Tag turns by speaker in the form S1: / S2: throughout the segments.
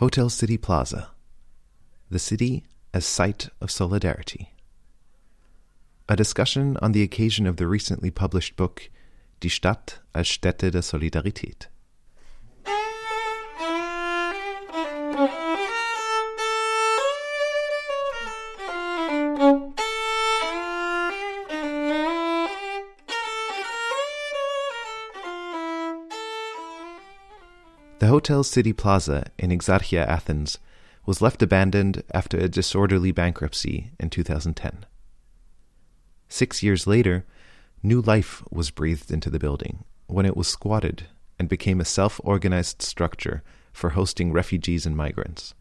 S1: Hotel City Plaza, the city as site of solidarity. A discussion on the occasion of the recently published book Die Stadt als Stätte der Solidarität. Hotel City Plaza in Exarchia, Athens, was left abandoned after a disorderly bankruptcy in 2010. Six years later, new life was breathed into the building when it was squatted and became a self organized structure for hosting refugees and migrants.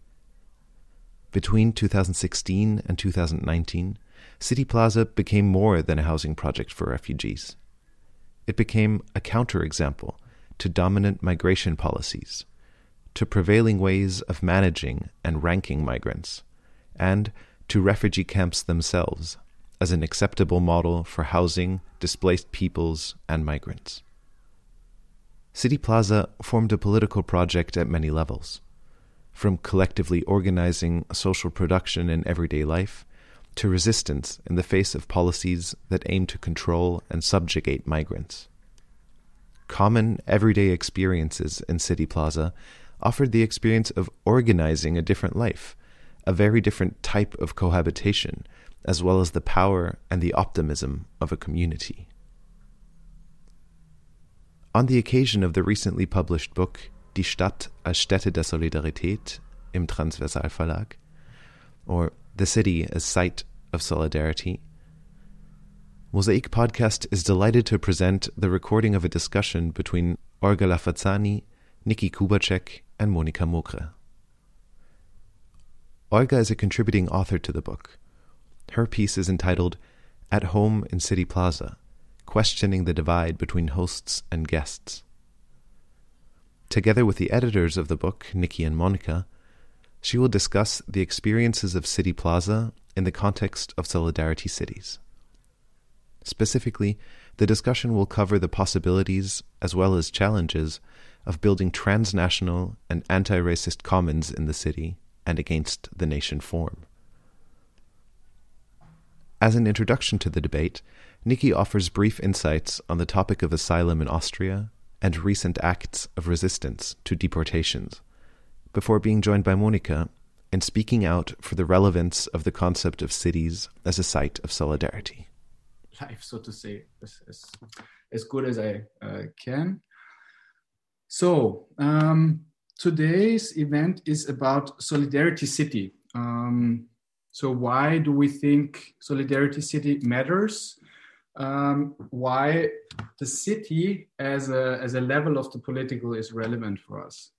S1: Between 2016 and 2019, City Plaza became more than a housing project for refugees. It became a counterexample to dominant migration policies, to prevailing ways of managing and ranking migrants, and to refugee camps themselves as an acceptable model for housing displaced peoples and migrants. City Plaza formed a political project at many levels, from collectively organizing social production in everyday life to resistance in the face of policies that aim to control and subjugate migrants common everyday experiences in City Plaza offered the experience of organizing a different life, a very different type of cohabitation, as well as the power and the optimism of a community. On the occasion of the recently published book Die Stadt als Stätte der Solidarität im Transversal Verlag, or The City as Site of Solidarity, Mosaic Podcast is delighted to present the recording of a discussion between Olga Lafazani, Nikki Kubaczek, and Monika Mokre. Olga is a contributing author to the book. Her piece is entitled At Home in City Plaza Questioning the Divide Between Hosts and Guests. Together with the editors of the book, Nikki and Monica, she will discuss the experiences of City Plaza in the context of Solidarity Cities. Specifically, the discussion will cover the possibilities as well as challenges of building transnational and anti racist commons in the city and against the nation form. As an introduction to the debate, Nikki offers brief insights on the topic of asylum in Austria and recent acts of resistance to deportations, before being joined by Monika and speaking out for the relevance of the concept of cities as a site of solidarity
S2: life, so to say, as, as, as good as I uh, can. So, um, today's event is about Solidarity City. Um, so, why do we think Solidarity City matters? Um, why the city as a, as a level of the political is relevant for us.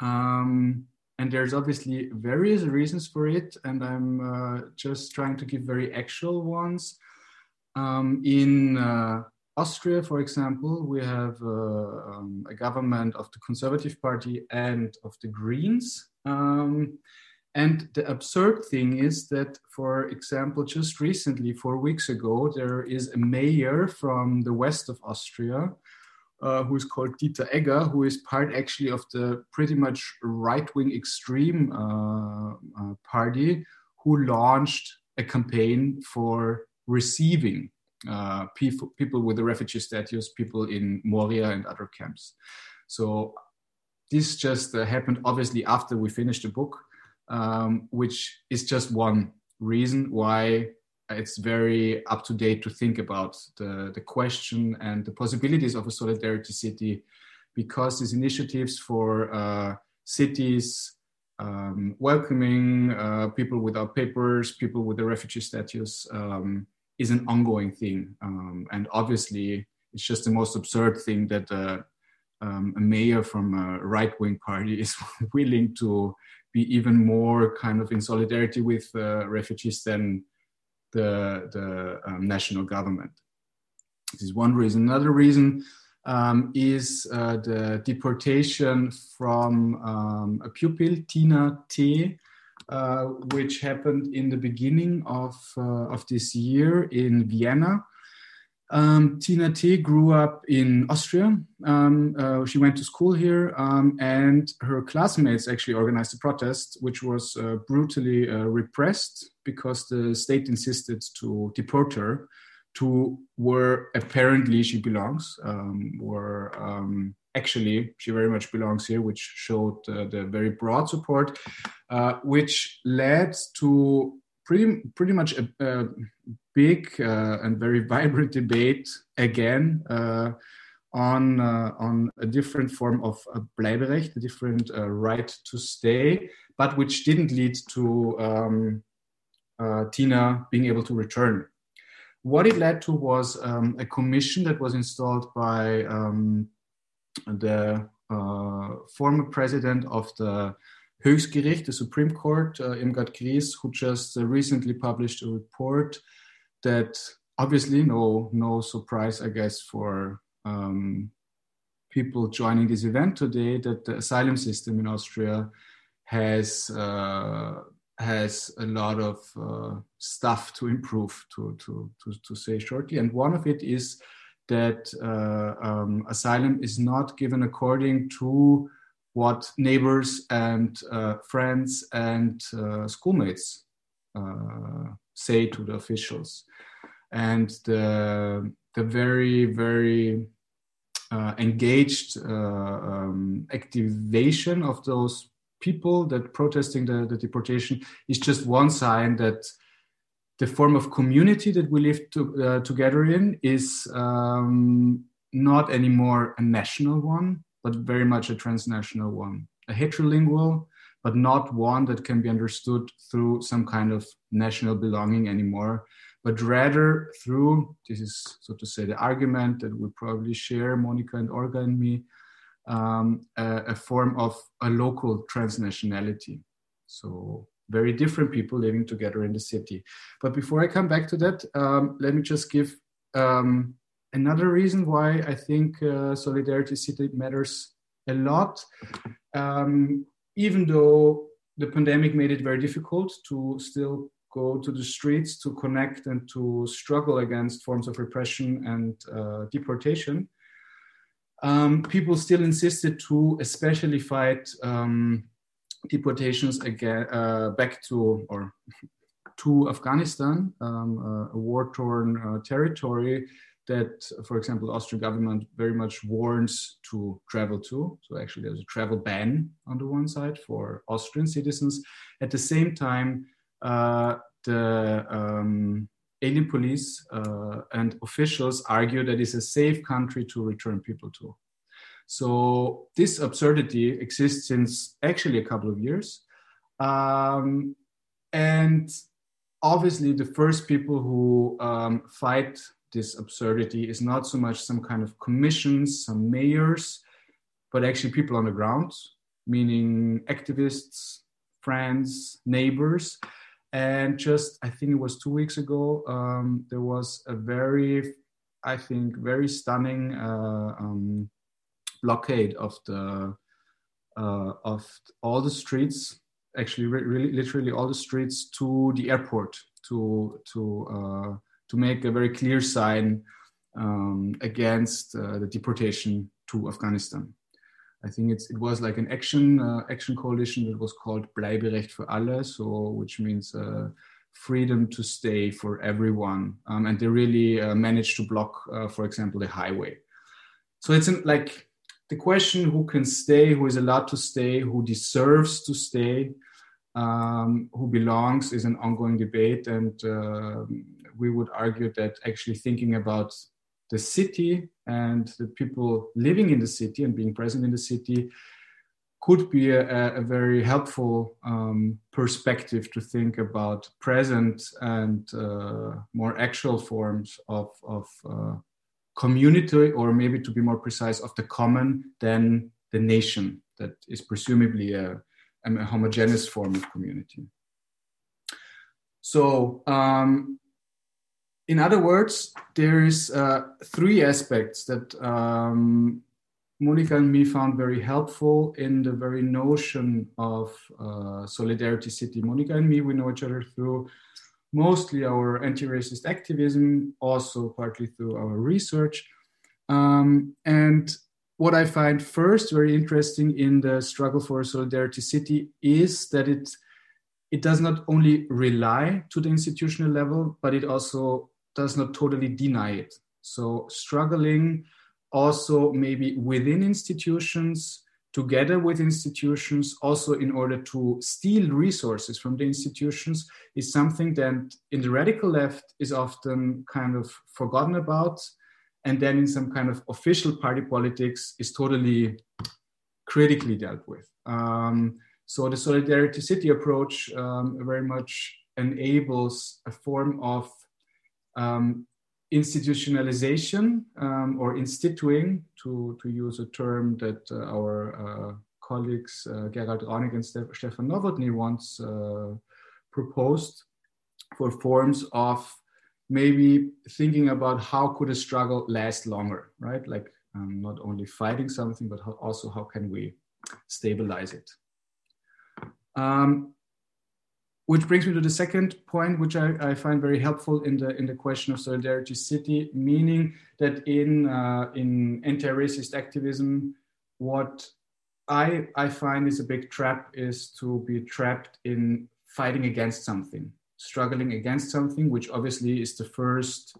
S2: Um, and there's obviously various reasons for it, and I'm uh, just trying to give very actual ones. Um, in uh, Austria, for example, we have uh, um, a government of the Conservative Party and of the Greens. Um, and the absurd thing is that, for example, just recently, four weeks ago, there is a mayor from the west of Austria uh, who is called Dieter Egger, who is part actually of the pretty much right wing extreme uh, uh, party, who launched a campaign for receiving uh, people, with the refugee status, people in Moria and other camps. So this just uh, happened obviously after we finished the book, um, which is just one reason why it's very up to date to think about the, the question and the possibilities of a solidarity city because these initiatives for uh, cities um, welcoming uh, people without papers, people with the refugee status, um, is an ongoing thing. Um, and obviously, it's just the most absurd thing that uh, um, a mayor from a right wing party is willing to be even more kind of in solidarity with uh, refugees than the, the um, national government. This is one reason. Another reason um, is uh, the deportation from um, a pupil, Tina T., which happened in the beginning of, uh, of this year in Vienna. Um, Tina T grew up in Austria. Um, uh, she went to school here, um, and her classmates actually organized a protest, which was uh, brutally uh, repressed because the state insisted to deport her to where apparently she belongs, um, where um, actually she very much belongs here, which showed uh, the very broad support, uh, which led to pretty pretty much a, a big uh, and very vibrant debate again on uh, on a different form of uh, Bleiberecht, a different uh, right to stay, but which didn't lead to um, Tina being able to return. What it led to was um, a commission that was installed by um, the former president of the Höchstgericht, the Supreme Court, uh, Irmgard Griss, who just uh, recently published a report that obviously no no surprise, I guess, for um, people joining this event today that the asylum system in Austria has uh, has a lot of uh, stuff to improve, to, to, to, to say shortly. And one of it is that uh, um, asylum is not given according to what neighbors and uh, friends and uh, schoolmates uh, say to the officials. And the, the very, very uh, engaged uh, um, activation of those people that protesting the, the deportation is just one sign that the form of community that we live to, uh, together in is um, not anymore a national one, but very much a transnational one, a heterolingual, but not one that can be understood through some kind of national belonging anymore, but rather through this is so to say the argument that we probably share, Monica and Olga and me, um, a, a form of a local transnationality. So very different people living together in the city. But before I come back to that, um, let me just give um, another reason why I think uh, Solidarity City matters a lot, um, even though the pandemic made it very difficult to still go to the streets to connect and to struggle against forms of repression and uh, deportation. Um, people still insisted to especially fight um, deportations again uh, back to or to Afghanistan, um, uh, a war-torn uh, territory that, for example, the Austrian government very much warns to travel to. So actually, there's a travel ban on the one side for Austrian citizens. At the same time, uh, the um, alien police uh, and officials argue that it's a safe country to return people to. So this absurdity exists since actually a couple of years. Um, and obviously, the first people who um, fight this absurdity is not so much some kind of commissions, some mayors, but actually people on the ground, meaning activists, friends, neighbors. And just, I think it was two weeks ago, um, there was a very, I think, very stunning uh, um, blockade of the uh, of all the streets, actually, really, literally all the streets to the airport to to uh, to make a very clear sign um, against uh, the deportation to Afghanistan. I think it's, it was like an action uh, action coalition that was called Bleiberecht für alle, so which means uh, freedom to stay for everyone, um, and they really uh, managed to block, for example, the highway. So it's like the question: who can stay, who is allowed to stay, who deserves to stay, um, who belongs, is an ongoing debate, and um, we would argue that actually thinking about the city and the people living in the city and being present in the city could be a, a very helpful um, perspective to think about present and uh, more actual forms of, of uh, community, or maybe to be more precise, of the common than the nation that is presumably a, a homogeneous form of community. So um, in other words, there is uh, three aspects that um, Monica and me found very helpful in the very notion of uh, Solidarity City. Monica and me, we know each other through mostly our anti-racist activism, also partly through our research. Um, and what I find first very interesting in the struggle for solidarity city is that it it does not only rely to the institutional level, but it also does not totally deny it. So struggling also maybe within institutions, together with institutions, also in order to steal resources from the institutions, is something that in the radical left is often kind of forgotten about. And then in some kind of official party politics is totally critically dealt with. Um, so the solidarity city approach um, very much enables a form of um, institutionalization um, or instituting, to, to use a term that uh, our uh, colleagues uh, Gerald Raunig and Stefan Nowotny once uh, proposed for forms of maybe thinking about how could a struggle last longer, right? Like um, not only fighting something, but how, also how can we stabilize it. Um, which brings me to the second point, which I, I, find very helpful in the in the question of solidarity city, meaning that in uh, in anti-racist activism, what I I find is a big trap is to be trapped in fighting against something, struggling against something, which obviously is the first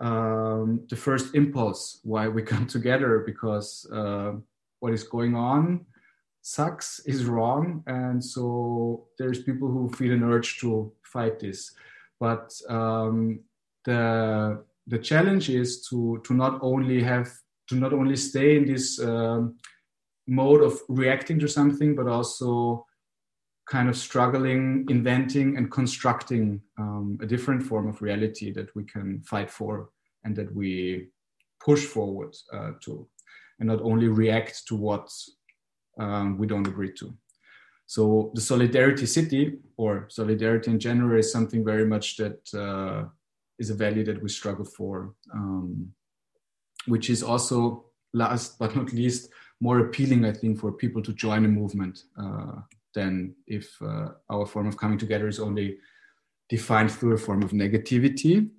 S2: um, the first impulse why we come together because uh, what is going on sucks is wrong and so there's people who feel an urge to fight this. But um, the the challenge is to to not only have to not only stay in this um, mode of reacting to something but also kind of struggling inventing and constructing um, a different form of reality that we can fight for and that we push forward uh, to and not only react to what um, we don't agree to. So the solidarity city or solidarity in general is something very much that uh, is a value that we struggle for, um, which is also last but not least more appealing, I think, for people to join a movement uh, than if uh, our form of coming together is only defined through a form of negativity.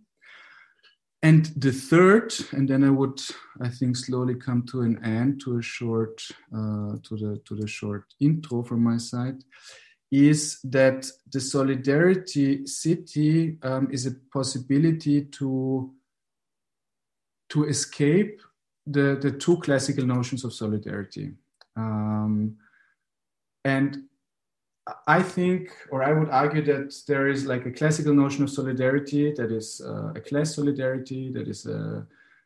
S2: And the third, and then I would, I think, slowly come to an end to a short, uh, to the to the short intro from my side, is that the solidarity city um, is a possibility to to escape the the two classical notions of solidarity, um, and I think, or I would argue that there is like a classical notion of solidarity that is uh, a class solidarity, that is a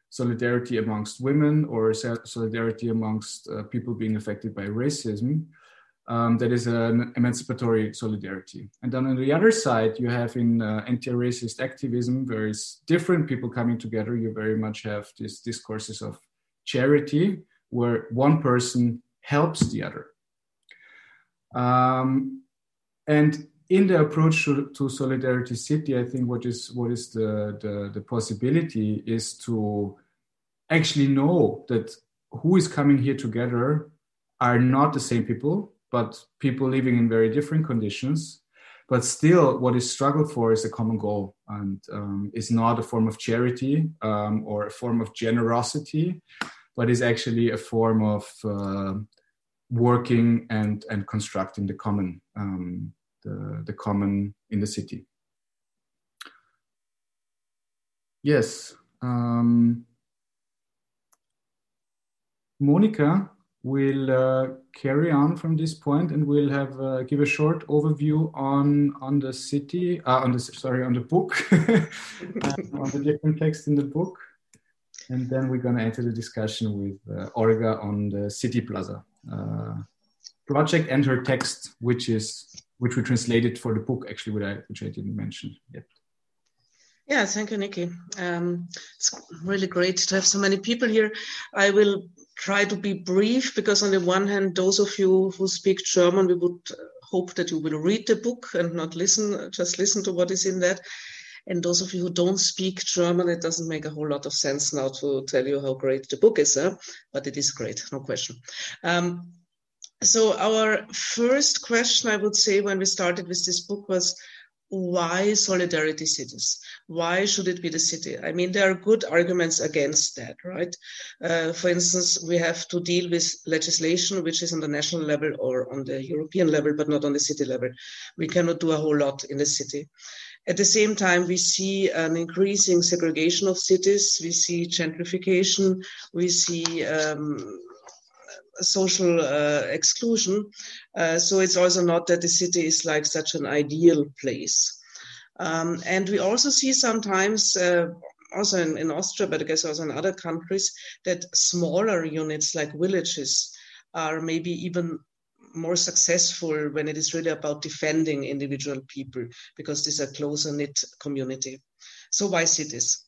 S2: solidarity amongst women, or solidarity amongst uh, people being affected by racism. Um, that is an emancipatory solidarity. And then on the other side, you have in uh, anti-racist activism, various different people coming together. You very much have these discourses of charity, where one person helps the other um, and in the approach to, to, Solidarity City, I think what is what is the, the, the possibility is to actually know that who is coming here together are not the same people, but people living in very different conditions. But still, what is struggled for is a common goal, and um, is not a form of charity um, or a form of generosity, but is actually a form of uh, working and and constructing the common um, the the common in the city. Yes, um, Monica will uh, carry on from this point and we'll have uh, give a short overview on on the city uh, on the sorry on the book on the different text in the book and then we're going to enter the discussion with uh, Olga on the city plaza uh, project and her text, which is which we translated for the book actually, which I, which I didn't mention yet.
S3: Yeah, thank you, Nikki. Um, it's really great to have so many people here. I will try to be brief because, on the one hand, those of you who speak German, we would hope that you will read the book and not listen, just listen to what is in that. And those of you who don't speak German, it doesn't make a whole lot of sense now to tell you how great the book is, huh? but it is great, no question. Um, so our first question, I would say, when we started with this book was, why solidarity cities? Why should it be the city? I mean, there are good arguments against that, right? Uh, for instance, we have to deal with legislation which is on the national level or on the European level, but not on the city level. We cannot do a whole lot in the city. At the same time, we see an increasing segregation of cities. We see gentrification. We see um, social uh, exclusion. Uh, so it's also not that the city is like such an ideal place. Um, and we also see sometimes, uh, also in, in, Austria, but I guess also in other countries, that smaller units like villages are maybe even more successful when it is really about defending individual people because these are closer knit community. So why cities?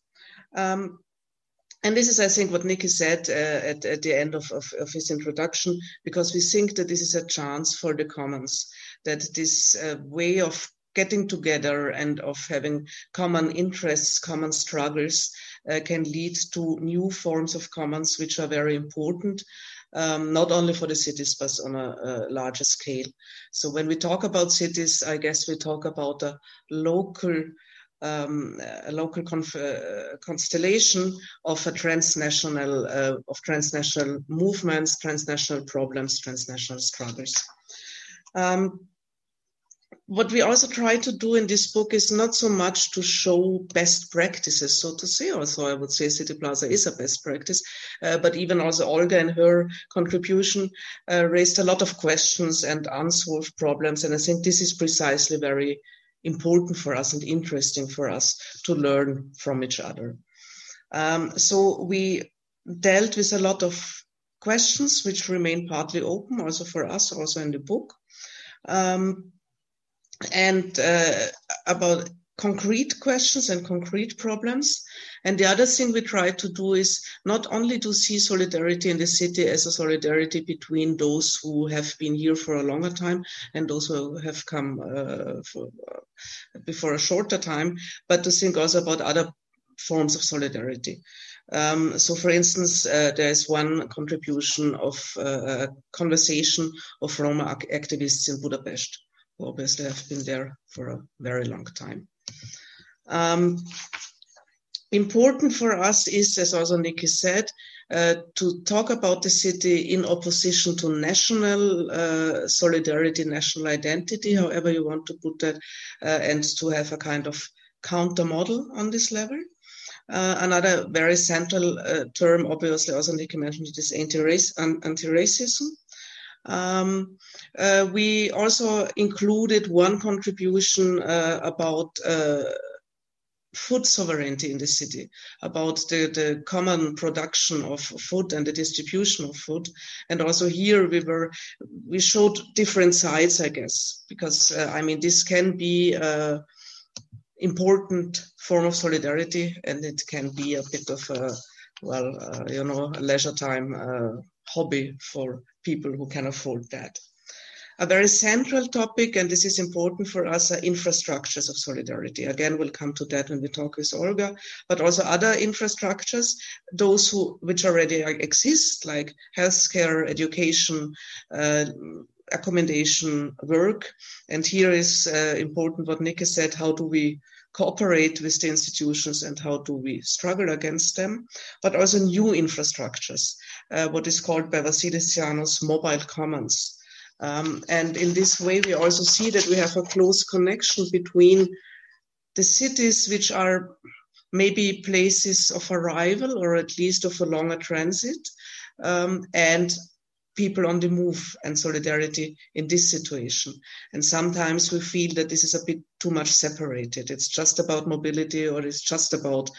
S3: Um, and this is, I think, what Nicky said uh, at, at, the end of, of, of, his introduction, because we think that this is a chance for the commons, that this uh, way of getting together and of having common interests, common struggles, uh, can lead to new forms of commons, which are very important, um, not only for the cities, but on a, a, larger scale. So when we talk about cities, I guess we talk about a local um, a local conf- uh, constellation of a transnational uh, of transnational movements, transnational problems, transnational struggles. Um, what we also try to do in this book is not so much to show best practices, so to say. Also, I would say City Plaza is a best practice, uh, but even also Olga and her contribution uh, raised a lot of questions and unsolved problems, and I think this is precisely very important for us and interesting for us to learn from each other. Um, so we dealt with a lot of questions which remain partly open also for us, also in the book. Um, and uh, about concrete questions and concrete problems. And the other thing we try to do is not only to see solidarity in the city as a solidarity between those who have been here for a longer time and those who have come uh, for, uh, before a shorter time, but to think also about other forms of solidarity. Um, so, for instance, uh, there is one contribution of uh, a conversation of Roma activists in Budapest, who obviously have been there for a very long time. Um, important for us is, as also Nicky said, uh, to talk about the city in opposition to national uh, solidarity, national identity, however you want to put that, uh, and to have a kind of counter model on this level. Uh, another very central uh, term, obviously, also Nicky mentioned it, is anti-race, anti-racism. Um, uh, we also included one contribution about food sovereignty in the city, about the, the common production of food and the distribution of food. And also here we were, we showed different sides, I guess, because uh, I mean, this can be an important form of solidarity and it can be a bit of a, well, uh, you know, leisure time uh, hobby for people who can afford that. A very central topic, and this is important for us, are infrastructures of solidarity. Again, we'll come to that when we talk with Olga, but also other infrastructures, those who which already exist, like healthcare, education, uh, accommodation, work. And here is uh, important what Nicky said: how do we cooperate with the institutions and how do we struggle against them, but also new infrastructures, uh, what is called by Vasilis Tsianos mobile commons. Um, and in this way, we also see that we have a close connection between the cities, which are maybe places of arrival or at least of a longer transit, um, and people on the move and solidarity in this situation. And sometimes we feel that this is a bit too much separated. It's just about mobility or it's just about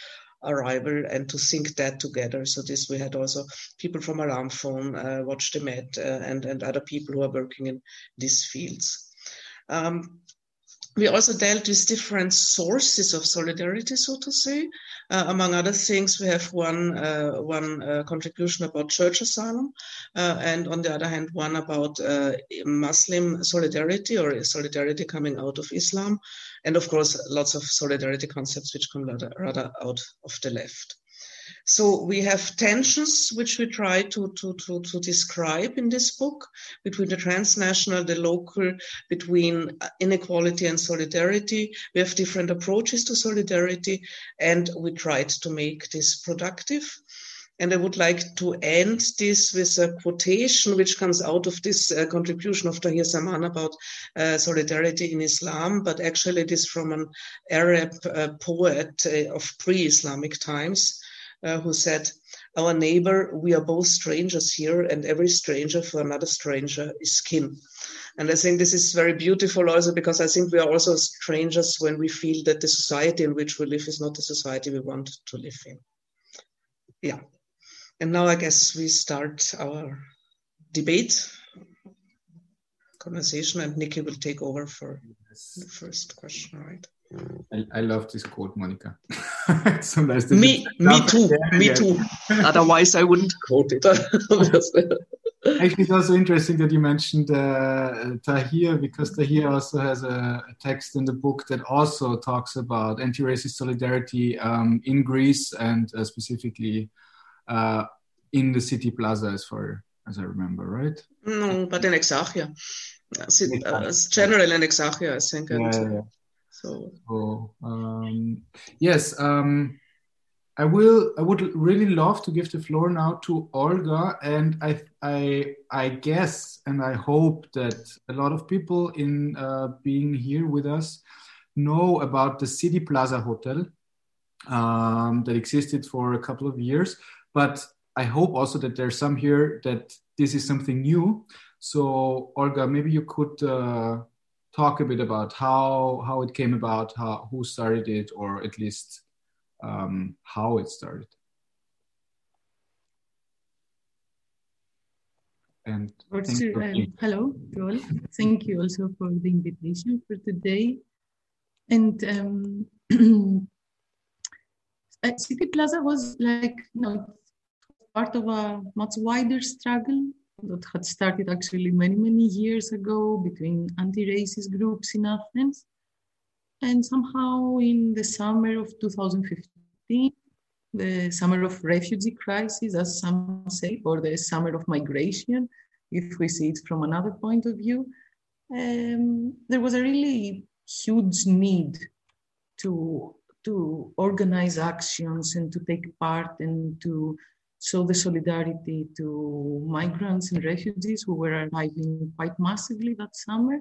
S3: arrival and to sync that together. So this we had also people from Alarmphone, uh, Watch the Med, uh, and and other people who are working in these fields. Um, we also dealt with different sources of solidarity, so to say. Uh, among other things, we have one uh, one uh, contribution about church asylum, uh, and on the other hand, one about uh, Muslim solidarity or solidarity coming out of Islam, and of course, lots of solidarity concepts which come rather, rather out of the left. So we have tensions which we try to, to, to, to describe in this book between the transnational, the local, between inequality and solidarity. We have different approaches to solidarity, and we tried to make this productive. And I would like to end this with a quotation which comes out of this uh, contribution of Tahir Zaman about uh, solidarity in Islam, but actually it is from an Arab uh, poet uh, of pre-Islamic times uh, who said, Our neighbor, we are both strangers here, and every stranger for another stranger is kin. And I think this is very beautiful also because I think we are also strangers when we feel that the society in which we live is not the society we want to live in. Yeah. And now I guess we start our debate conversation, and Nikki will take over for the first question, right?
S2: I, I love this quote, Monica.
S3: me, me too, me too. Otherwise, I wouldn't quote it.
S2: Actually, it's also interesting that you mentioned uh, Tahir because Tahir also has a, a, text in the book that also talks about anti-racist solidarity um, in Greece and uh, specifically uh, in the city plaza, as far as I remember, right?
S3: No, but in Exarchia. Uh, it's general in Exarchia, I think.
S2: And, yeah, yeah. So, so um, yes, um, I will. I would really love to give the floor now to Olga, and I, I, I guess, and I hope that a lot of people in uh, being here with us know about the City Plaza Hotel um, that existed for a couple of years. But I hope also that there's some here that this is something new. So, Olga, maybe you could. Uh, talk a bit about how how it came about, how who started it, or at least um, how it started.
S4: And also, um, hello, Joel. Thank you also for the invitation for today. And um, City Plaza was like, you know, part of a much wider struggle that had started actually many, many years ago between anti-racist groups in Athens. And somehow in the summer of 2015, the summer of refugee crisis, as some say, or the summer of migration, if we see it from another point of view, um, there was a really huge need to, to organize actions and to take part and to show the solidarity to migrants and refugees who were arriving quite massively that summer.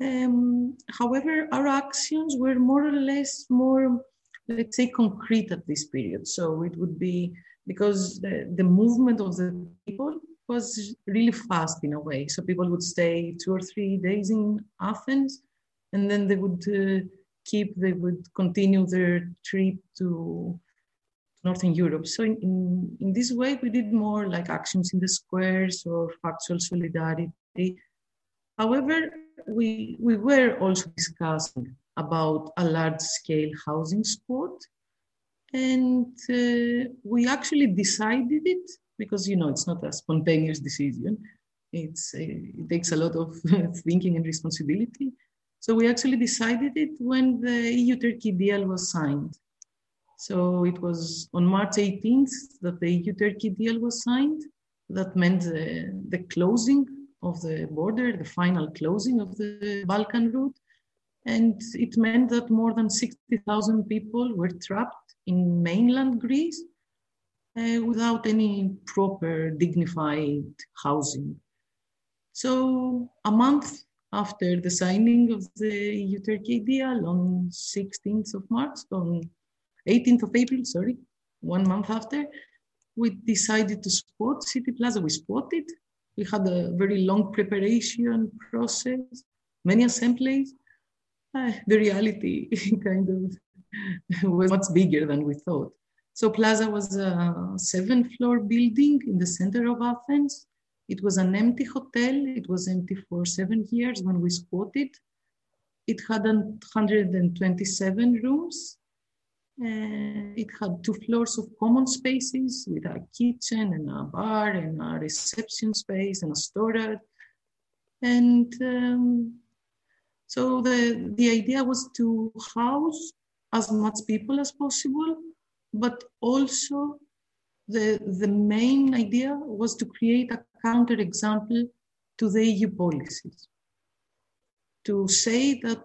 S4: Um, however, our actions were more or less more, let's say, concrete at this period. So it would be because the, the movement of the people was really fast in a way. So people would stay two or three days in Athens and then they would uh, keep, they would continue their trip to Northern Europe. So in, in, in, this way, we did more like actions in the squares or factual solidarity. However, we, we were also discussing about a large scale housing spot. And uh, we actually decided it because, you know, it's not a spontaneous decision. It's, uh, it takes a lot of thinking and responsibility. So we actually decided it when the EU-Turkey deal was signed. So it was on March 18th that the EU-Turkey deal was signed. That meant the, the closing of the border, the final closing of the Balkan route. And it meant that more than 60,000 people were trapped in mainland Greece uh, without any proper dignified housing. So a month after the signing of the EU-Turkey deal on 16th of March, on 18th of April, sorry, one month after, we decided to spot City Plaza. We spotted. We had a very long preparation process, many assemblies. Uh, the reality kind of was much bigger than we thought. So Plaza was a seven-floor building in the center of Athens. It was an empty hotel. It was empty for seven years when we spotted. It had 127 rooms it had two floors of common spaces with a kitchen and a bar and a reception space and a storage. And um, so the, the idea was to house as much people as possible, but also the, the main idea was to create a counterexample to the EU policies. To say that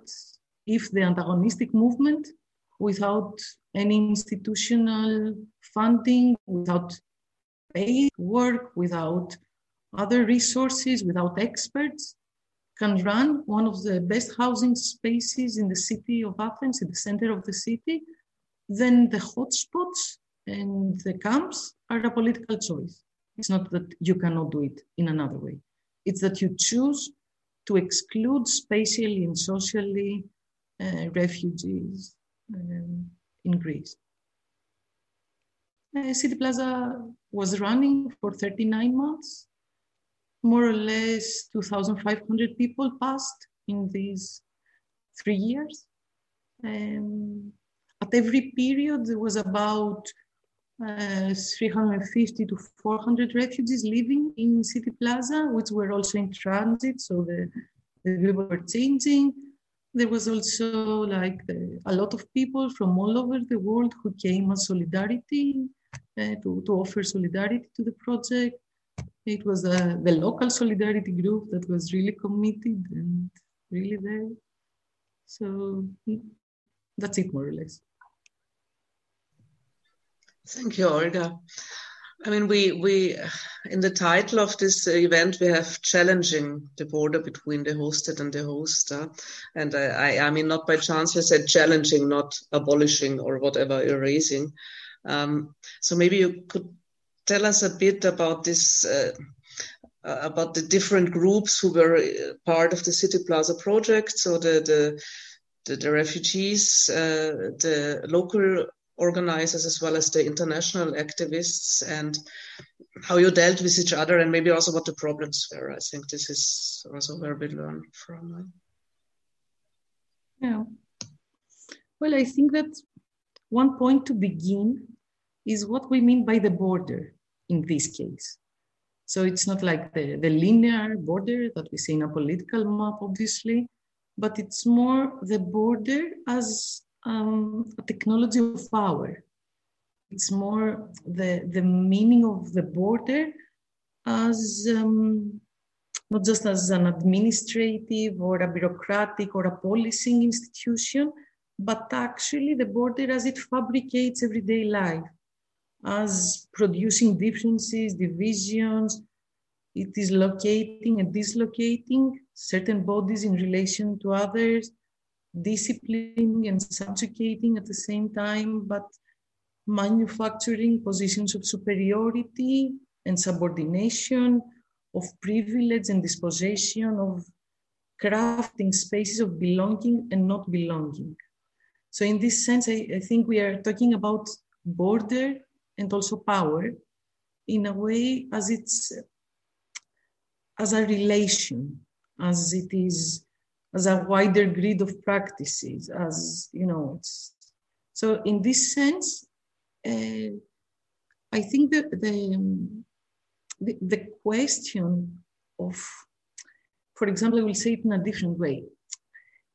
S4: if the antagonistic movement, without any institutional funding, without paid work, without other resources, without experts, can run one of the best housing spaces in the city of Athens, in the center of the city, then the hotspots and the camps are a political choice. It's not that you cannot do it in another way. It's that you choose to exclude spatially and socially uh, refugees um, in Greece. City Plaza was running for 39 months. More or less 2,500 people passed in these three years. Um, at every period, there was about uh, 350 to 400 refugees living in City Plaza, which were also in transit, so the, the people were changing. There was also like the, a lot of people from all over the world who came as solidarity uh, to, to offer solidarity to the project. It was uh, the local solidarity group that was really committed and really there. So mm, that's it, more or less.
S3: Thank you, Olga. I mean, we we in the title of this event we have challenging the border between the hosted and the host, uh, and I, I mean not by chance you said challenging, not abolishing or whatever erasing. Um, so maybe you could tell us a bit about this. Uh, about the different groups who were uh, part of the City Plaza project, so the the the, the refugees, uh, the local organizers as well as the international activists and how you dealt with each other and maybe also what the problems were. I think this is also where we learn from.
S4: Yeah. Well, I think that one point to begin is what we mean by the border in this case. So it's not like the, the linear border that we see in a political map, obviously, but it's more the border as um, a technology of power. It's more the, the meaning of the border as um, not just as an administrative or a bureaucratic or a policing institution, but actually the border as it fabricates everyday life, as producing differences, divisions. It is locating and dislocating certain bodies in relation to others, disciplining and subjugating at the same time, but manufacturing positions of superiority and subordination, of privilege and dispossession, of crafting spaces of belonging and not belonging. So, in this sense, I, I think we are talking about border and also power in a way as it's as a relation, as it is as a wider grid of practices, as you know. it's so in this sense, uh, I think that the, the, the question of, for example, I will say it in a different way.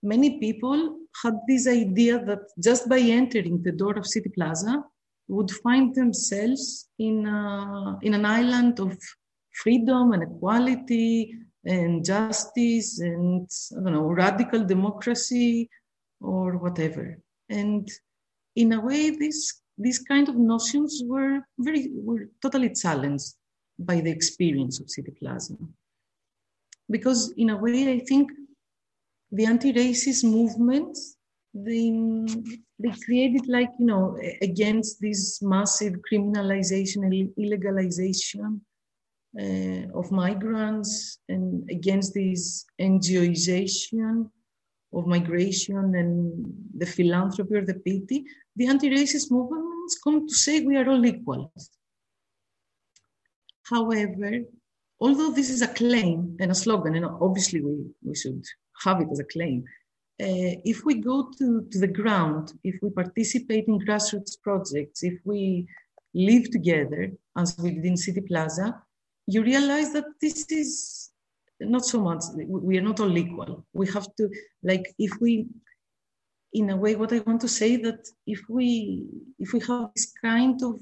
S4: Many people had this idea that just by entering the door of City Plaza, would find themselves in, a, in an island of freedom and equality and justice and I don't know radical democracy or whatever. And in a way, these these kind of notions were very were totally challenged by the experience of City Plaza. Because in a way, I think the anti-racist movements they they created like you know against this massive criminalization and illegalization of migrants and against this NGOization of migration and the philanthropy or the pity, the anti-racist movements come to say we are all equal. However, although this is a claim and a slogan, and obviously we, we should have it as a claim, uh, if we go to, to the ground, if we participate in grassroots projects, if we live together, as we did in City Plaza, you realize that this is not so much we are not all equal we have to like if we in a way what i want to say that if we if we have this kind of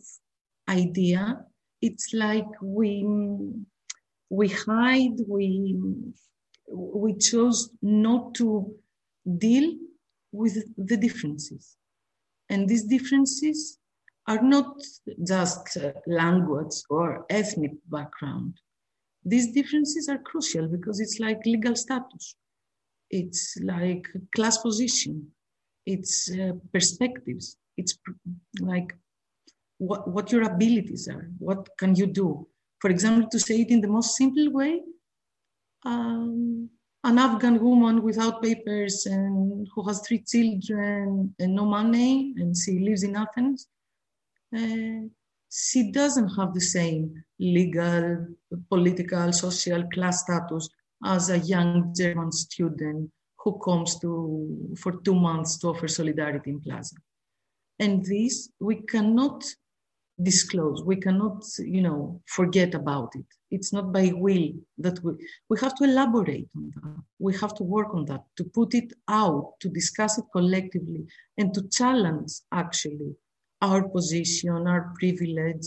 S4: idea, it's like we we hide, we we chose not to deal with the differences. And these differences are not just uh, language or ethnic background. These differences are crucial because it's like legal status, it's like class position, it's uh, perspectives, it's like what, what your abilities are, what can you do. For example, to say it in the most simple way, um, an Afghan woman without papers and who has three children and no money, and she lives in Athens. Uh, she doesn't have the same legal, political, social class status as a young German student who comes to for two months to offer solidarity in Plaza. And this we cannot disclose. We cannot, you know, forget about it. It's not by will that we we have to elaborate on that. We have to work on that, to put it out, to discuss it collectively, and to challenge actually our position, our privilege,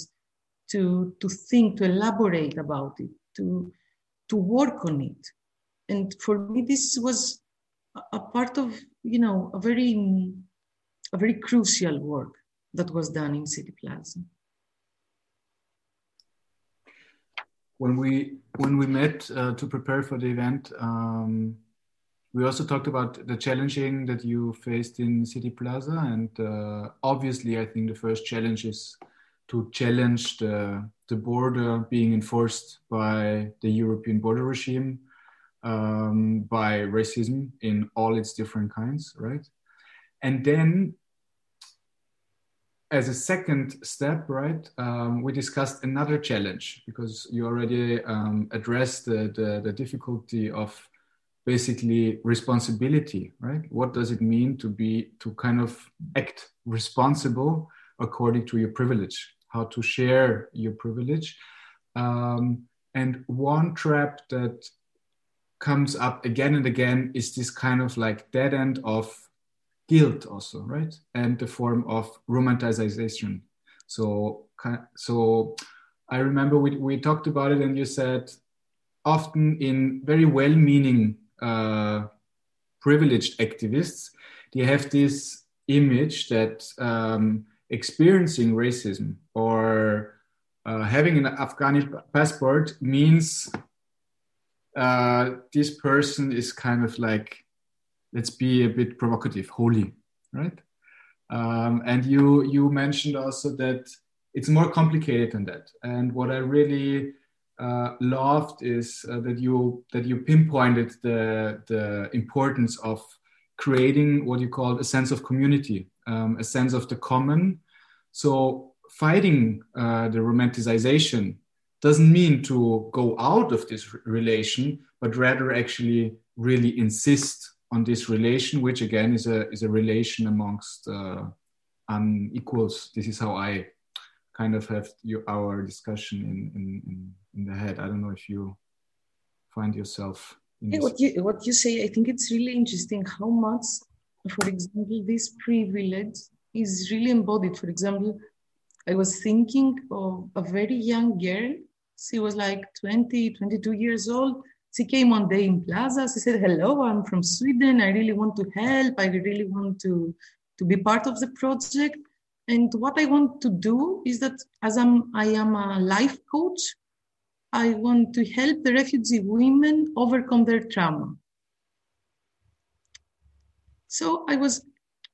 S4: to to think, to elaborate about it, to to work on it. And for me, this was a part of, you know, a very a very crucial work that was done in City Plaza.
S2: when we when we met uh, to prepare for the event, um, we also talked about the challenging that you faced in City Plaza, and uh, obviously, I think the first challenge is to challenge the the border being enforced by the European border regime, um, by racism in all its different kinds, right? And then as a second step, right, um, we discussed another challenge because you already um, addressed the, the, the, difficulty of basically responsibility, right? What does it mean to be, to kind of act responsible according to your privilege, how to share your privilege. Um, and one trap that comes up again and again is this kind of like dead end of guilt also, right? And the form of romanticization. So, so I remember we, we talked about it and you said often in very well-meaning uh, privileged activists, they have this image that um, experiencing racism or uh, having an Afghani passport means uh, this person is kind of like let's be a bit provocative, holy, right? Um, and you you mentioned also that it's more complicated than that. And what I really uh, loved is uh, that you that you pinpointed the the importance of creating what you call a sense of community, um, a sense of the common. So fighting uh, the romanticization doesn't mean to go out of this relation, but rather actually really insist on this relation, which again is a is a relation amongst uh, unequals. This is how I kind of have your, our discussion in, in, in the head. I don't know if you find yourself.
S4: Yeah, what you what you say, I think it's really interesting how much, for example, this privilege is really embodied. For example, I was thinking of a very young girl. She was like 20, 22 years old she came one day in Plaza. She said, "Hello, I'm from Sweden. I really want to help. I really want to to be part of the project. And what I want to do is that, as I'm, I am a life coach. I want to help the refugee women overcome their trauma. So I was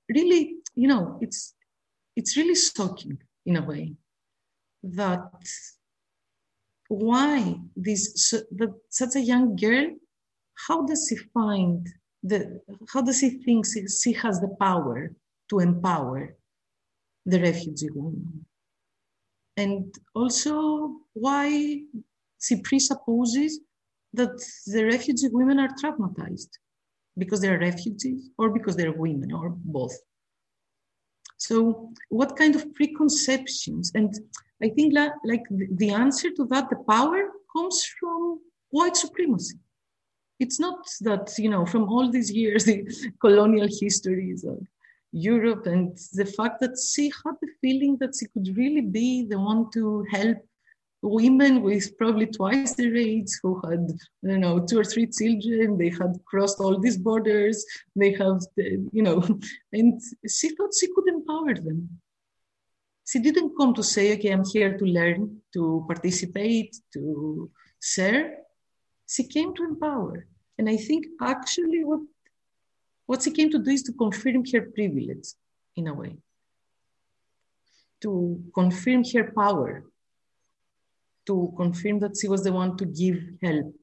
S4: really, you know, it's it's really shocking in a way that why this the, such a young girl how does she find the how does she think she, she has the power to empower the refugee woman and also why she presupposes that the refugee women are traumatized because they're refugees or because they're women or both so what kind of preconceptions and I think that, like the answer to that, the power comes from white supremacy. It's not that you know from all these years, the colonial histories, of, Europe, and the fact that she had the feeling that she could really be the one to help women with probably twice their age who had don't know two or three children. They had crossed all these borders. They have you know and she thought she could empower them. She didn't come to say okay i'm here to learn to participate to share. She came to empower. And i think actually what what she came to do is to confirm her privilege in a way to confirm her power to confirm that she was the one to give help.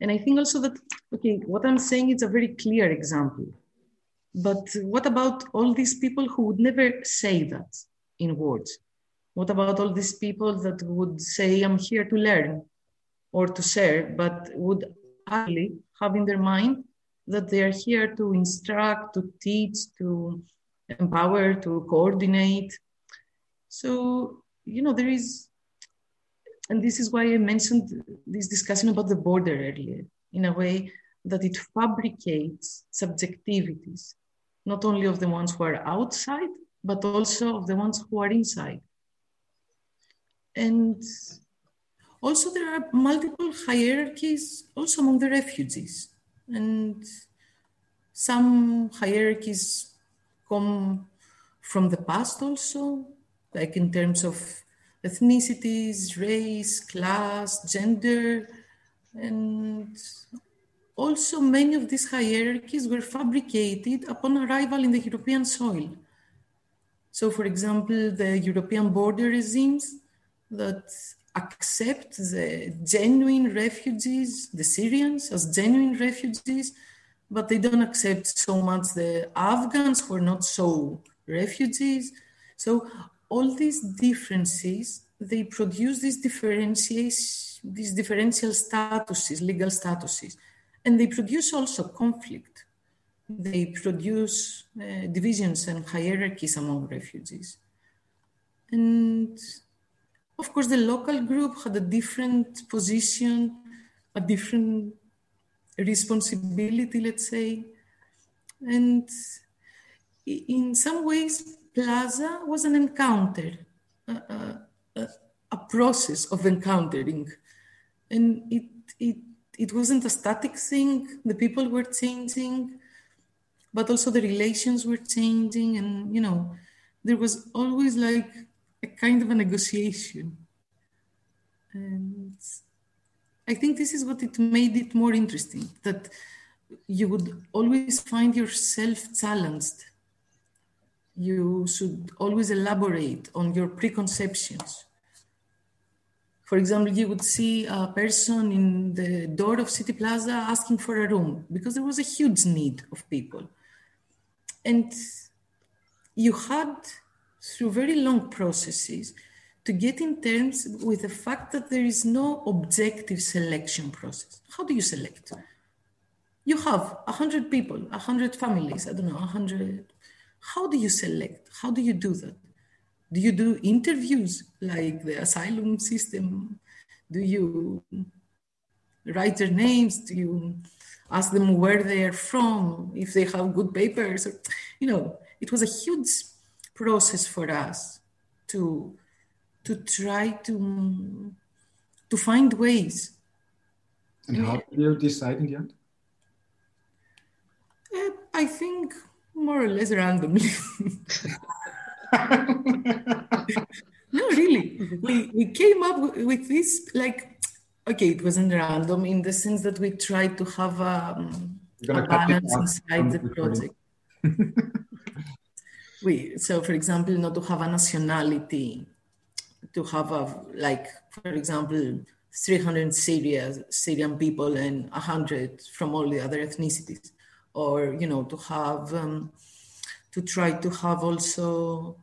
S4: And I think also that, okay, what I'm saying is a very clear example. But what about all these people who would never say that in words? What about all these people that would say, I'm here to learn or to share, but would actually have in their mind that they are here to instruct, to teach, to empower, to coordinate. So, you know, there is and this is why I mentioned this discussion about the border earlier, in a way that it fabricates subjectivities, not only of the ones who are outside, but also of the ones who are inside. And also, there are multiple hierarchies also among the refugees. And some hierarchies come from the past also, like in terms of ethnicities, race, class, gender, and also many of these hierarchies were fabricated upon arrival in the European soil. So, for example, the European border regimes that accept the genuine refugees, the Syrians, as genuine refugees, but they don't accept so much the Afghans who are not so refugees. So all these differences, they produce these differentiation, these differential statuses, legal statuses, and they produce also conflict. They produce uh, divisions and hierarchies among refugees. And of course, the local group had a different position, a different responsibility, let's say. And in some ways, Plaza was an encounter, a, a, a process of encountering. And it, it, it wasn't a static thing, the people were changing, but also the relations were changing. And, you know, there was always like a kind of a negotiation. And I think this is what it made it more interesting that you would always find yourself challenged you should always elaborate on your preconceptions. For example, you would see a person in the door of City Plaza asking for a room because there was a huge need of people. And you had, through very long processes, to get in terms with the fact that there is no objective selection process. How do you select? You have 100 people, 100 families, I don't know, 100 how do you select? How do you do that? Do you do interviews like the asylum system? Do you write their names? Do you ask them where they are from, if they have good papers? Or, you know, it was a huge process for us to to try to to find ways.
S2: And how did you decide in the end?
S4: Uh, I think more or less randomly. no, really. We, we came up with this like, okay, it wasn't random in the sense that we tried to have um, a balance inside the project. we, so, for example, not to have a nationality, to have a, like, for example, 300 Syria, Syrian people and 100 from all the other ethnicities. Or you know to have um, to try to have also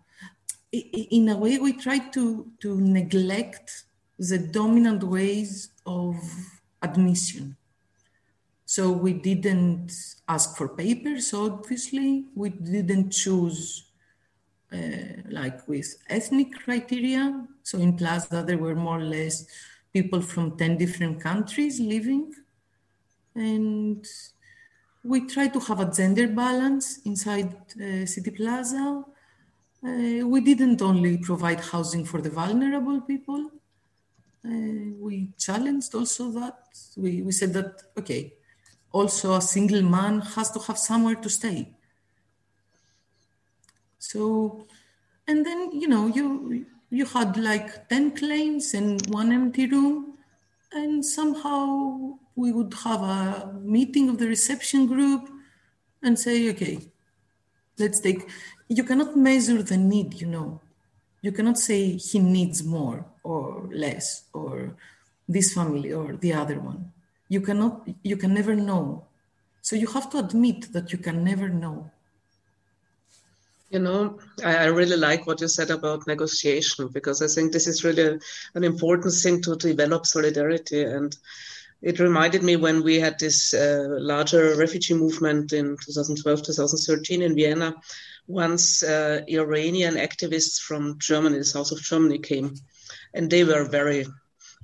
S4: in a way we try to to neglect the dominant ways of admission so we didn't ask for papers obviously we didn't choose uh, like with ethnic criteria so in plaza there were more or less people from 10 different countries living and we try to have a gender balance inside uh, City Plaza. Uh, we didn't only provide housing for the vulnerable people. Uh, we challenged also that. We, we said that, okay, also a single man has to have somewhere to stay. So, and then, you know, you, you had like 10 claims and one empty room. And somehow we would have a meeting of the reception group and say, okay, let's take, you cannot measure the need, you know. You cannot say he needs more or less or this family or the other one. You cannot, you can never know. So you have to admit that you can never know.
S3: You know, I, really like what you said about negotiation because I think this is really an important thing to develop solidarity. And it reminded me when we had this uh, larger refugee movement in 2012, 2013 in Vienna, once uh, Iranian activists from Germany, the south of Germany, came, and they were very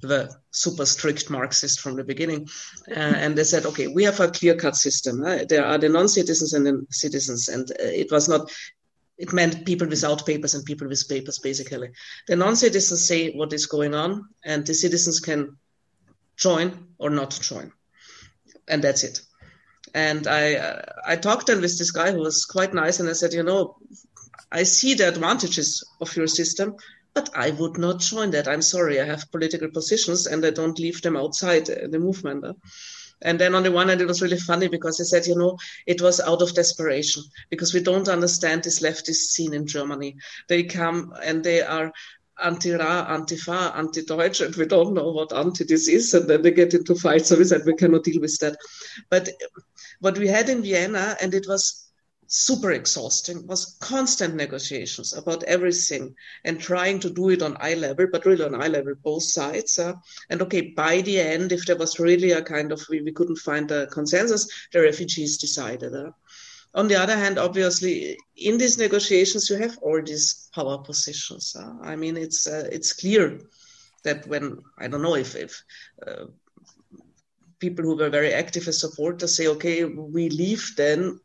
S3: the super strict Marxist from the beginning. Uh, and they said, okay, we have a clear cut system. Uh, there are the non citizens and the citizens. And uh, it was not, it meant people without papers and people with papers, basically. The non citizens say what is going on, and the citizens can join or not join. And that's it. And I, uh, I talked then with this guy who was quite nice, and I said, you know, I see the advantages of your system, but I would not join that. I'm sorry, I have political positions, and I don't leave them outside uh, the movement. And then on the one hand, it was really funny because he said, you know, it was out of desperation because we don't understand this leftist scene in Germany. They come and they are anti-Ra, anti-Fa, anti-Deutsch, and we don't know what anti this is, and then they get into fights. So we said we cannot deal with that. But what we had in Vienna, and it was super exhausting, was constant negotiations about everything and trying to do it on eye level, but really on eye level, both sides. Uh, and okay, by the end, if there was really a kind of, we, we couldn't find a consensus, the refugees decided. Uh, on the other hand, obviously, in these negotiations, you have all these power positions. Uh, I mean, it's uh, it's clear that when I don't know if if uh, people who were very active as supporters say, okay, we leave, then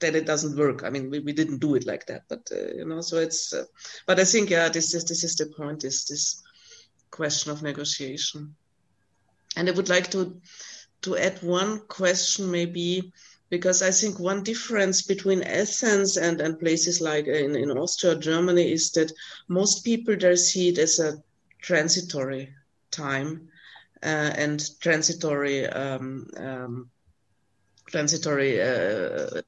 S3: then it doesn't work. I mean, we, we didn't do it like that, but uh, you know, so it's. Uh, but I think yeah, this is this is the point. Is this question of negotiation? And I would like to to add one question, maybe because I think one difference between Athens and, and places like in, in Austria, Germany, is that most people there see it as a transitory time uh, and transitory um, um, transitory uh,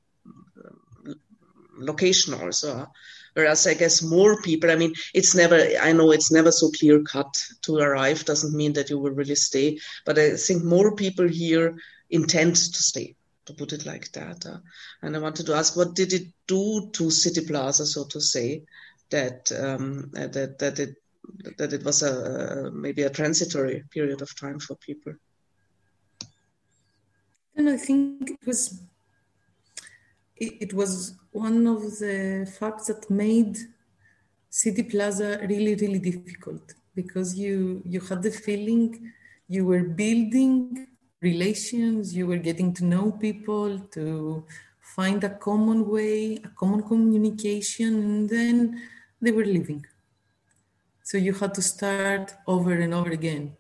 S3: location also. Whereas I guess more people, I mean, it's never, I know it's never so clear cut to arrive, doesn't mean that you will really stay. But I think more people here intend to stay to put it like that. Uh, and I wanted to ask, what did it do to City Plaza, so to say, that um, uh, that that it that it was a maybe a transitory period of time for people?
S4: And I think it was it, was one of the facts that made City Plaza really really difficult because you you had the feeling you were building relations, you were getting to know people, to find a common way, a common communication, and then they were leaving. So you had to start over and over again.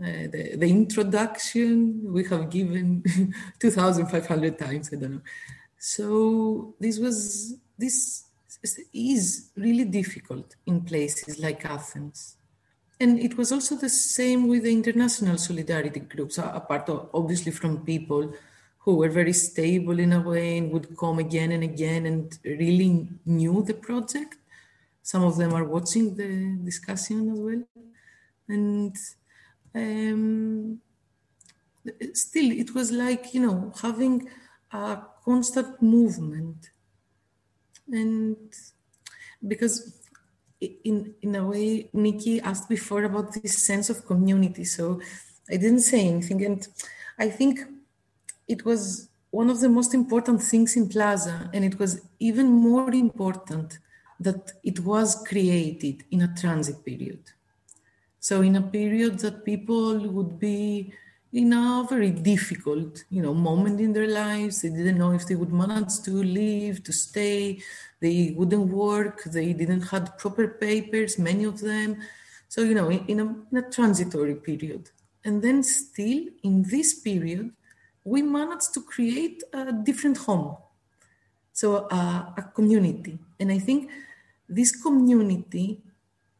S4: Uh, the, the introduction we have given 2,500 times, I don't know. So this was, this is really difficult in places like Athens and it was also the same with the international solidarity groups, apart obviously from people who were very stable in a way and would come again and again and really knew the project. Some of them are watching the discussion as well. And um, still, it was like, you know, having a constant movement. And because in in a way nikki asked before about this sense of community so i didn't say anything and i think it was one of the most important things in plaza and it was even more important that it was created in a transit period so in a period that people would be in a very difficult, you know, moment in their lives. They didn't know if they would manage to live, to stay. They wouldn't work. They didn't have proper papers, many of them. So, you know, in a, in a transitory period. And then still in this period, we managed to create a different home. So a community. And I think this community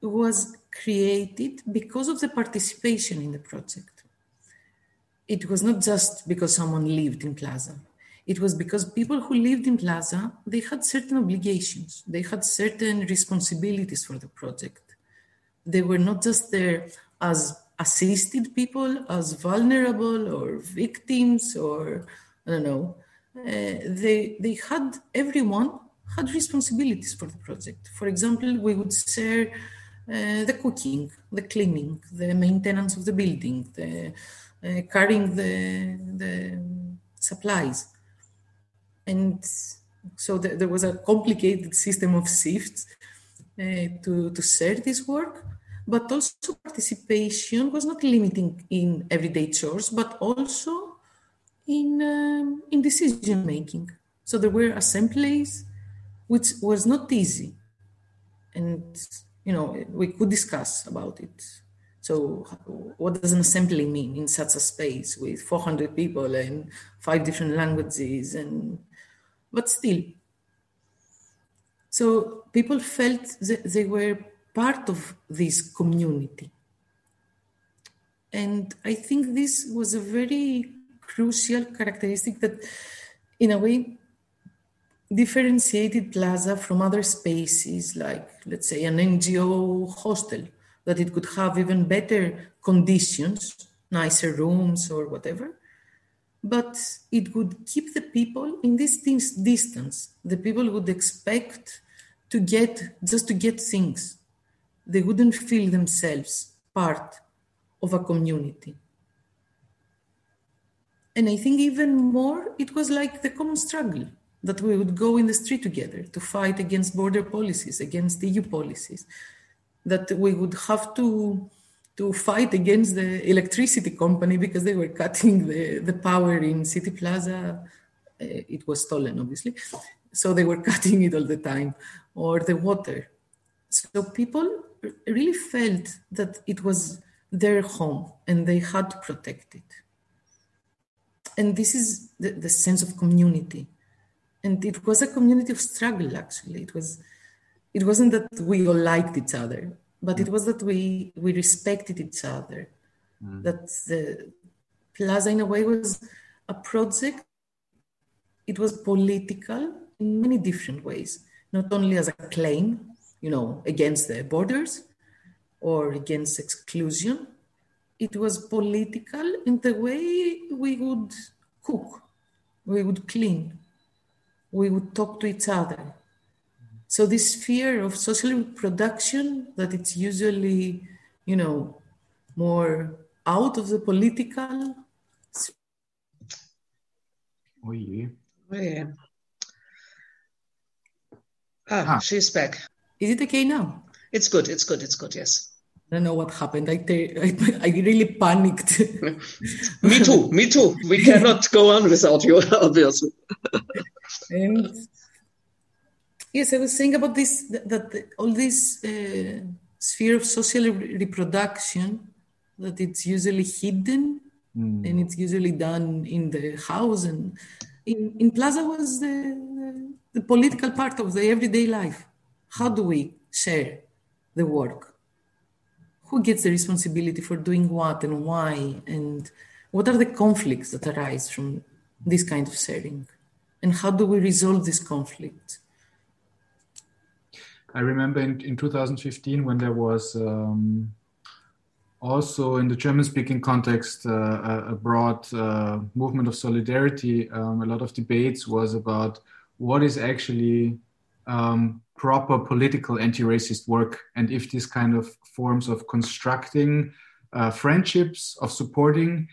S4: was created because of the participation in the project. It was not just because someone lived in Plaza. It was because people who lived in Plaza, they had certain obligations. They had certain responsibilities for the project. They were not just there as assisted people, as vulnerable or victims or, I don't know. Uh, they, they had, everyone had responsibilities for the project. For example, we would share uh, the cooking, the cleaning, the maintenance of the building, the carrying the, the supplies. And so the, there was a complicated system of shifts uh, to, to share this work, but also participation was not limiting in everyday chores, but also in, um, in decision making. So there were assemblies, which was not easy. And you know, we could discuss about it. So, what does an assembly mean in such a space with 400 people and five different languages? And but still, so people felt that they were part of this community, and I think this was a very crucial characteristic that, in a way, differentiated plaza from other spaces like let's say an ngo hostel that it could have even better conditions nicer rooms or whatever. But it would keep the people in this distance. The people would expect to get just to get things. They wouldn't feel themselves part of a community. And i think even more it was like the common struggle that we would go in the street together to fight against border policies, against EU policies, that we would have to to fight against the electricity company because they were cutting the, the power in City Plaza. Uh, it was stolen, obviously. So they were cutting it all the time, or the water. So people really felt that it was their home and they had to protect it. And this is the, the sense of community and it was a community of struggle actually it was it wasn't that we all liked each other but it was that we we respected each other mm. that the plaza in a way was a project it was political in many different ways not only as a claim you know against the borders or against exclusion it was political in the way we would cook we would clean we would talk to each other. So this fear of social reproduction that it's usually, you know, more out of the political.
S2: Oh yeah.
S3: Oh, yeah. Ah, ah, she's back.
S4: Is it okay now?
S3: It's good. It's good. It's good. Yes.
S4: I don't know what happened. I, I, I really panicked.
S3: me too. Me too. We cannot go on without you, obviously.
S4: and yes, I was saying about this that, that all this uh, sphere of social reproduction that it's usually hidden mm. and it's usually done in the house and in, in Plaza was the, the political part of the everyday life. How do we share the work? who gets the responsibility for doing what and why and what are the conflicts that arise from this kind of sharing and how do we resolve this conflict
S2: i remember in, in 2015 when there was um, also in the german speaking context uh, a, broad uh, movement of solidarity um, a lot of debates was about what is actually um, proper political anti-racist work and if these kind of forms of constructing uh, friendships of supporting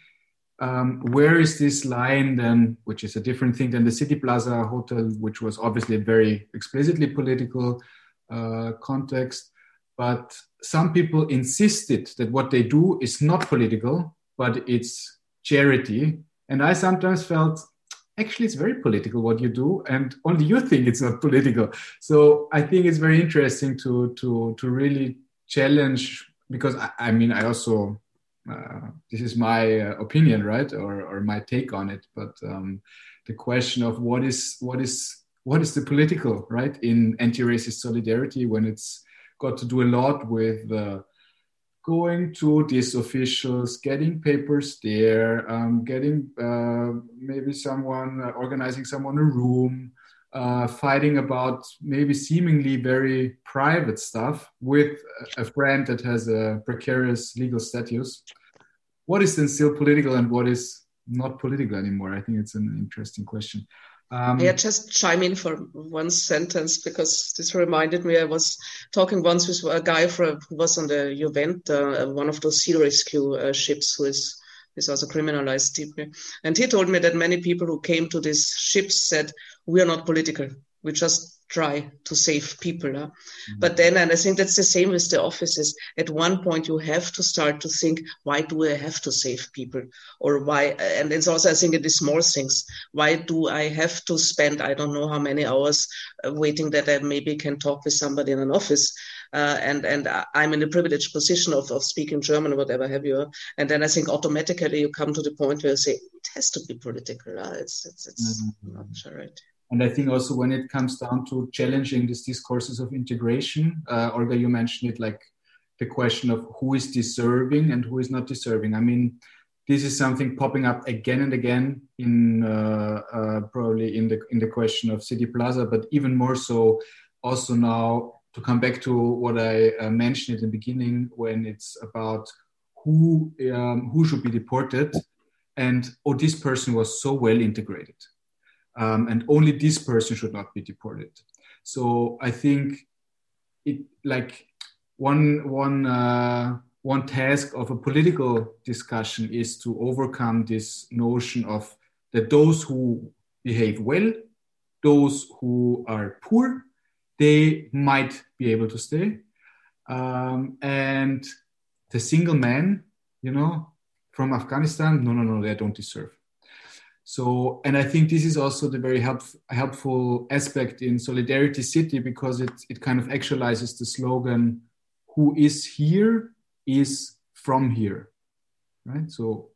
S2: um, where is this line then which is a different thing than the city plaza hotel which was obviously very explicitly political uh, context but some people insisted that what they do is not political but it's charity. And I sometimes felt actually it's very political what you do and only you think it's not political. So i think it's very interesting to to to really challenge because i, I mean i also uh, this is my uh, opinion right? Or, or my take on it. But um, the question of what is what is what is the political right in anti-racist solidarity when it's got to do a lot with uh, going to these officials, getting papers there, um, getting uh, maybe someone uh, organizing someone a room, uh, fighting about maybe seemingly very private stuff with a friend that has a precarious legal status. What is then still political and what is not political anymore? I think it's an interesting question.
S3: Um, yeah, just chime in for one sentence because this reminded me. I was talking once with a guy from, who was on the Iuventa, uh, one of those sea rescue uh, ships, who is is also criminalized deeply. And he told me that many people who came to these ships said, "We are not political. We just try to save people. Huh? Mm-hmm. But then, and I think that's the same with the offices. At one point, you have to start to think, why do I have to save people? Or why? And it's also, I think, in the small things. Why do I have to spend, I don't know how many hours uh, waiting that I maybe can talk with somebody in an office? Uh, and and I'm in a privileged position of, of speaking German or whatever have you. And then I think automatically you come to the point where you say it has to be political. It's it's, it's mm-hmm. not sure, right.
S2: And I think also when it comes down to challenging these discourses of integration, uh, Olga, you mentioned it like the question of who is deserving and who is not deserving. I mean, this is something popping up again and again in uh, uh, probably in the in the question of City Plaza, but even more so also now to come back to what I uh, mentioned in the beginning when it's about who um, who should be deported and oh this person was so well integrated um, and only this person should not be deported. So I think it like one one uh, one task of a political discussion is to overcome this notion of that those who behave well, those who are poor, they might be able to stay, um, and the single man, you know, from Afghanistan, no, no, no, they don't deserve. So, and I think this is also the very help, helpful aspect in Solidarity City because it, it kind of actualizes the slogan, who is here is from here, right? So,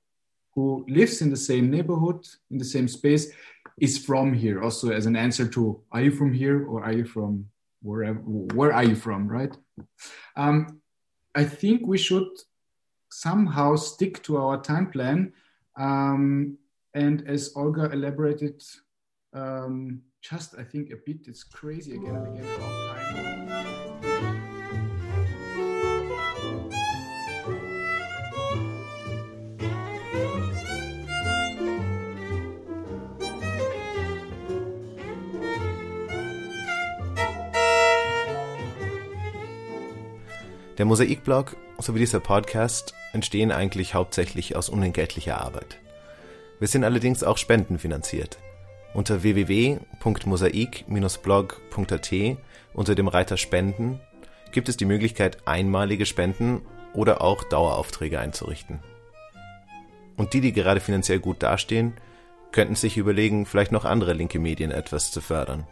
S2: who lives in the same neighborhood, in the same space, is from here. Also, as an answer to, are you from here or are you from wherever? Where are you from, right? Um, I think we should somehow stick to our time plan. Um, and as Olga elaborated, um, just I think a bit, it's crazy again and again about time.
S1: Der Mosaikblog sowie dieser Podcast entstehen eigentlich hauptsächlich aus unentgeltlicher Arbeit. Wir sind allerdings auch spendenfinanziert. Unter www.mosaik-blog.at unter dem Reiter Spenden gibt es die Möglichkeit, einmalige Spenden oder auch Daueraufträge einzurichten. Und die, die gerade finanziell gut dastehen, könnten sich überlegen, vielleicht noch andere linke Medien etwas zu fördern.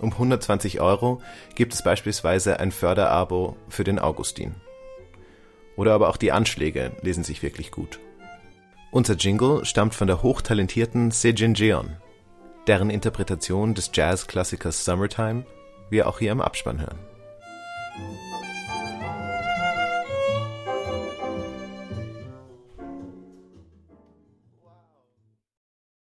S1: Um 120 Euro gibt es beispielsweise ein Förderabo für den Augustin. Oder aber auch die Anschläge lesen sich wirklich gut. Unser Jingle stammt von der hochtalentierten Sejin Jeon, deren Interpretation des Jazzklassikers Summertime wir auch hier im Abspann hören.